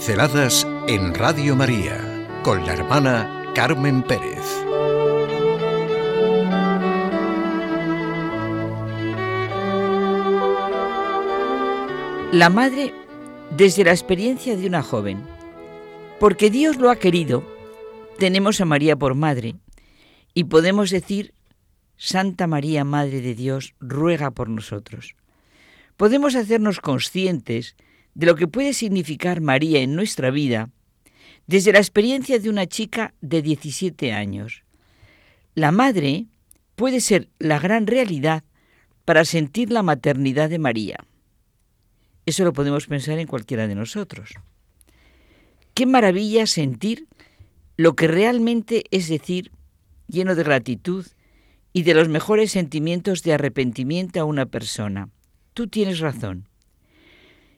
Pinceladas en Radio María con la hermana Carmen Pérez. La madre desde la experiencia de una joven. Porque Dios lo ha querido, tenemos a María por madre y podemos decir, Santa María, Madre de Dios, ruega por nosotros. Podemos hacernos conscientes lo que puede significar María en nuestra vida desde la experiencia de una chica de 17 años. La madre puede ser la gran realidad para sentir la maternidad de María. Eso lo podemos pensar en cualquiera de nosotros. Qué maravilla sentir lo que realmente es decir, lleno de gratitud y de los mejores sentimientos de arrepentimiento a una persona. Tú tienes razón.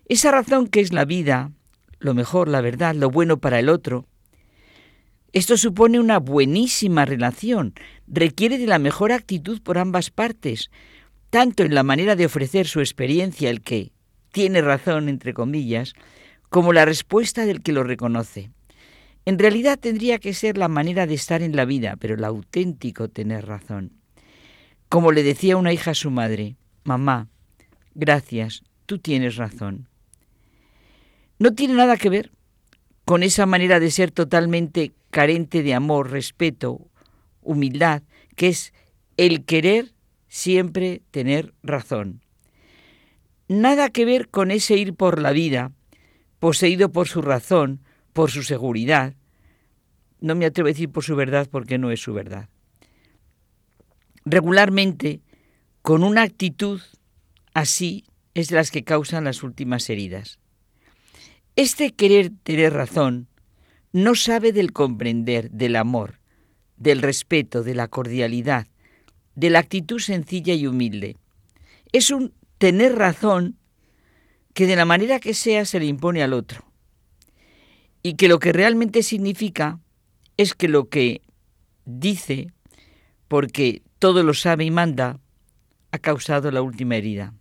Esa razón que es la vida, lo mejor, la verdad, lo bueno para el otro, esto supone una buenísima relación, requiere de la mejor actitud por ambas partes, tanto en la manera de ofrecer su experiencia el que tiene razón, entre comillas, como la respuesta del que lo reconoce. En realidad tendría que ser la manera de estar en la vida, pero el auténtico tener razón. Como le decía una hija a su madre, mamá, gracias, tú tienes razón. No tiene nada que ver con esa manera de ser totalmente carente de amor, respeto, humildad, que es el querer siempre tener razón. Nada que ver con ese ir por la vida, poseído por su razón, por su seguridad. No me atrevo a decir por su verdad porque no es su verdad. Regularmente, con una actitud así, es de las que causan las últimas heridas. Este querer tener razón no sabe del comprender, del amor, del respeto, de la cordialidad, de la actitud sencilla y humilde. Es un tener razón que de la manera que sea se le impone al otro. Y que lo que realmente significa es que lo que dice, porque todo lo sabe y manda, ha causado la última herida.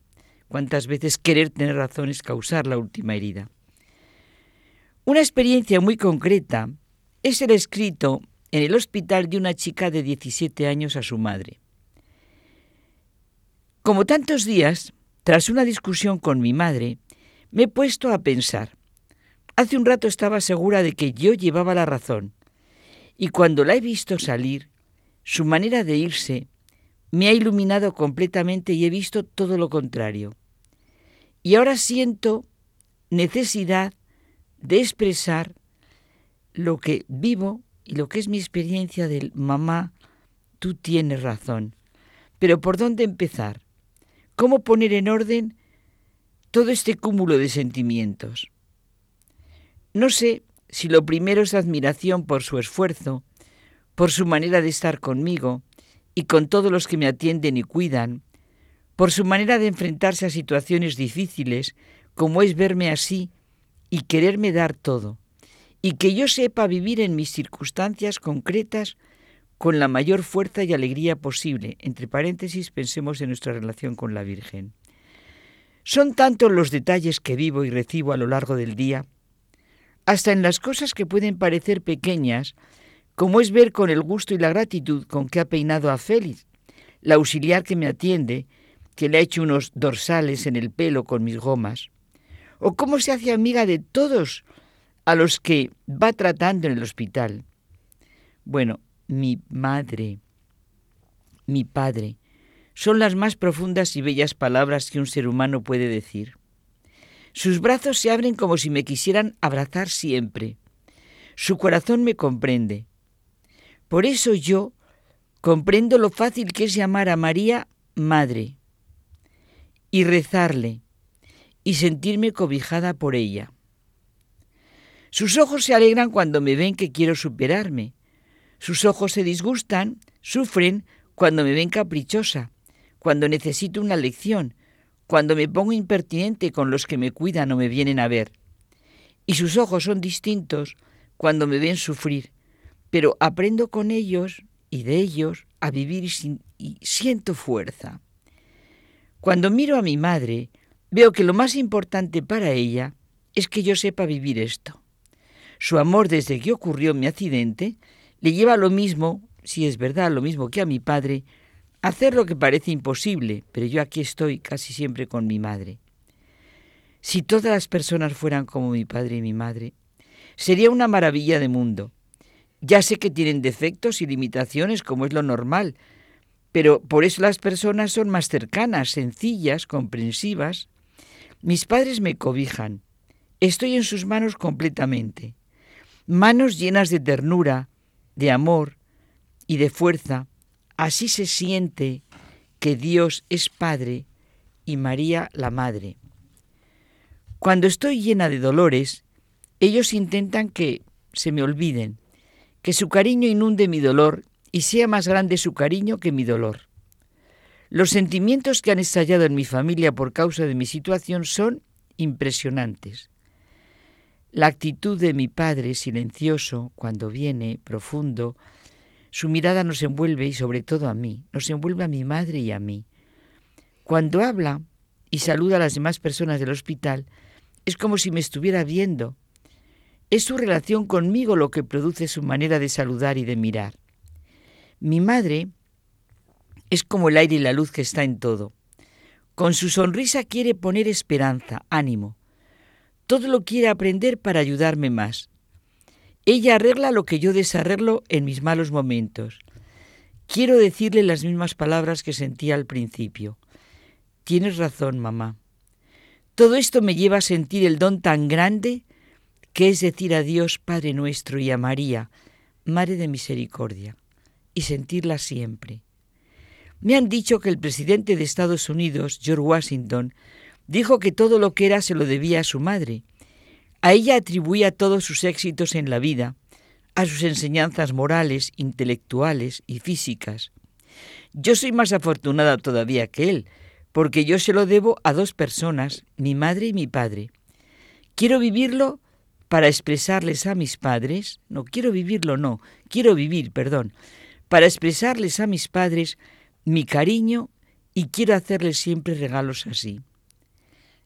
¿Cuántas veces querer tener razón es causar la última herida? Una experiencia muy concreta es el escrito en el hospital de una chica de 17 años a su madre. Como tantos días, tras una discusión con mi madre, me he puesto a pensar. Hace un rato estaba segura de que yo llevaba la razón, y cuando la he visto salir, su manera de irse me ha iluminado completamente y he visto todo lo contrario. Y ahora siento necesidad de expresar lo que vivo y lo que es mi experiencia del mamá, tú tienes razón. Pero ¿por dónde empezar? ¿Cómo poner en orden todo este cúmulo de sentimientos? No sé si lo primero es admiración por su esfuerzo, por su manera de estar conmigo y con todos los que me atienden y cuidan, por su manera de enfrentarse a situaciones difíciles, como es verme así y quererme dar todo, y que yo sepa vivir en mis circunstancias concretas con la mayor fuerza y alegría posible. Entre paréntesis, pensemos en nuestra relación con la Virgen. Son tantos los detalles que vivo y recibo a lo largo del día, hasta en las cosas que pueden parecer pequeñas, como es ver con el gusto y la gratitud con que ha peinado a Félix, la auxiliar que me atiende, que le ha hecho unos dorsales en el pelo con mis gomas, o cómo se hace amiga de todos a los que va tratando en el hospital. Bueno, mi madre, mi padre, son las más profundas y bellas palabras que un ser humano puede decir. Sus brazos se abren como si me quisieran abrazar siempre. Su corazón me comprende. Por eso yo comprendo lo fácil que es llamar a María madre y rezarle y sentirme cobijada por ella. Sus ojos se alegran cuando me ven que quiero superarme. Sus ojos se disgustan, sufren cuando me ven caprichosa, cuando necesito una lección, cuando me pongo impertinente con los que me cuidan o me vienen a ver. Y sus ojos son distintos cuando me ven sufrir, pero aprendo con ellos y de ellos a vivir y siento fuerza. Cuando miro a mi madre, veo que lo más importante para ella es que yo sepa vivir esto. Su amor desde que ocurrió mi accidente le lleva a lo mismo, si es verdad, lo mismo que a mi padre, hacer lo que parece imposible, pero yo aquí estoy casi siempre con mi madre. Si todas las personas fueran como mi padre y mi madre, sería una maravilla de mundo. Ya sé que tienen defectos y limitaciones, como es lo normal, pero por eso las personas son más cercanas, sencillas, comprensivas. Mis padres me cobijan. Estoy en sus manos completamente. Manos llenas de ternura, de amor y de fuerza. Así se siente que Dios es Padre y María la Madre. Cuando estoy llena de dolores, ellos intentan que se me olviden, que su cariño inunde mi dolor y sea más grande su cariño que mi dolor. Los sentimientos que han estallado en mi familia por causa de mi situación son impresionantes. La actitud de mi padre, silencioso, cuando viene, profundo, su mirada nos envuelve y sobre todo a mí, nos envuelve a mi madre y a mí. Cuando habla y saluda a las demás personas del hospital, es como si me estuviera viendo. Es su relación conmigo lo que produce su manera de saludar y de mirar. Mi madre es como el aire y la luz que está en todo. Con su sonrisa quiere poner esperanza, ánimo. Todo lo quiere aprender para ayudarme más. Ella arregla lo que yo desarreglo en mis malos momentos. Quiero decirle las mismas palabras que sentía al principio. Tienes razón, mamá. Todo esto me lleva a sentir el don tan grande que es decir a Dios Padre nuestro y a María, Madre de Misericordia y sentirla siempre. Me han dicho que el presidente de Estados Unidos, George Washington, dijo que todo lo que era se lo debía a su madre. A ella atribuía todos sus éxitos en la vida, a sus enseñanzas morales, intelectuales y físicas. Yo soy más afortunada todavía que él, porque yo se lo debo a dos personas, mi madre y mi padre. Quiero vivirlo para expresarles a mis padres, no quiero vivirlo, no, quiero vivir, perdón, para expresarles a mis padres mi cariño y quiero hacerles siempre regalos así.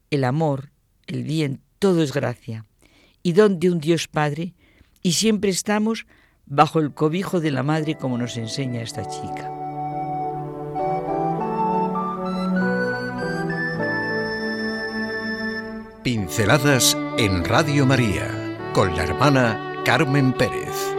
El amor, el bien, todo es gracia y don de un Dios Padre y siempre estamos bajo el cobijo de la Madre como nos enseña esta chica. Pinceladas en Radio María con la hermana Carmen Pérez.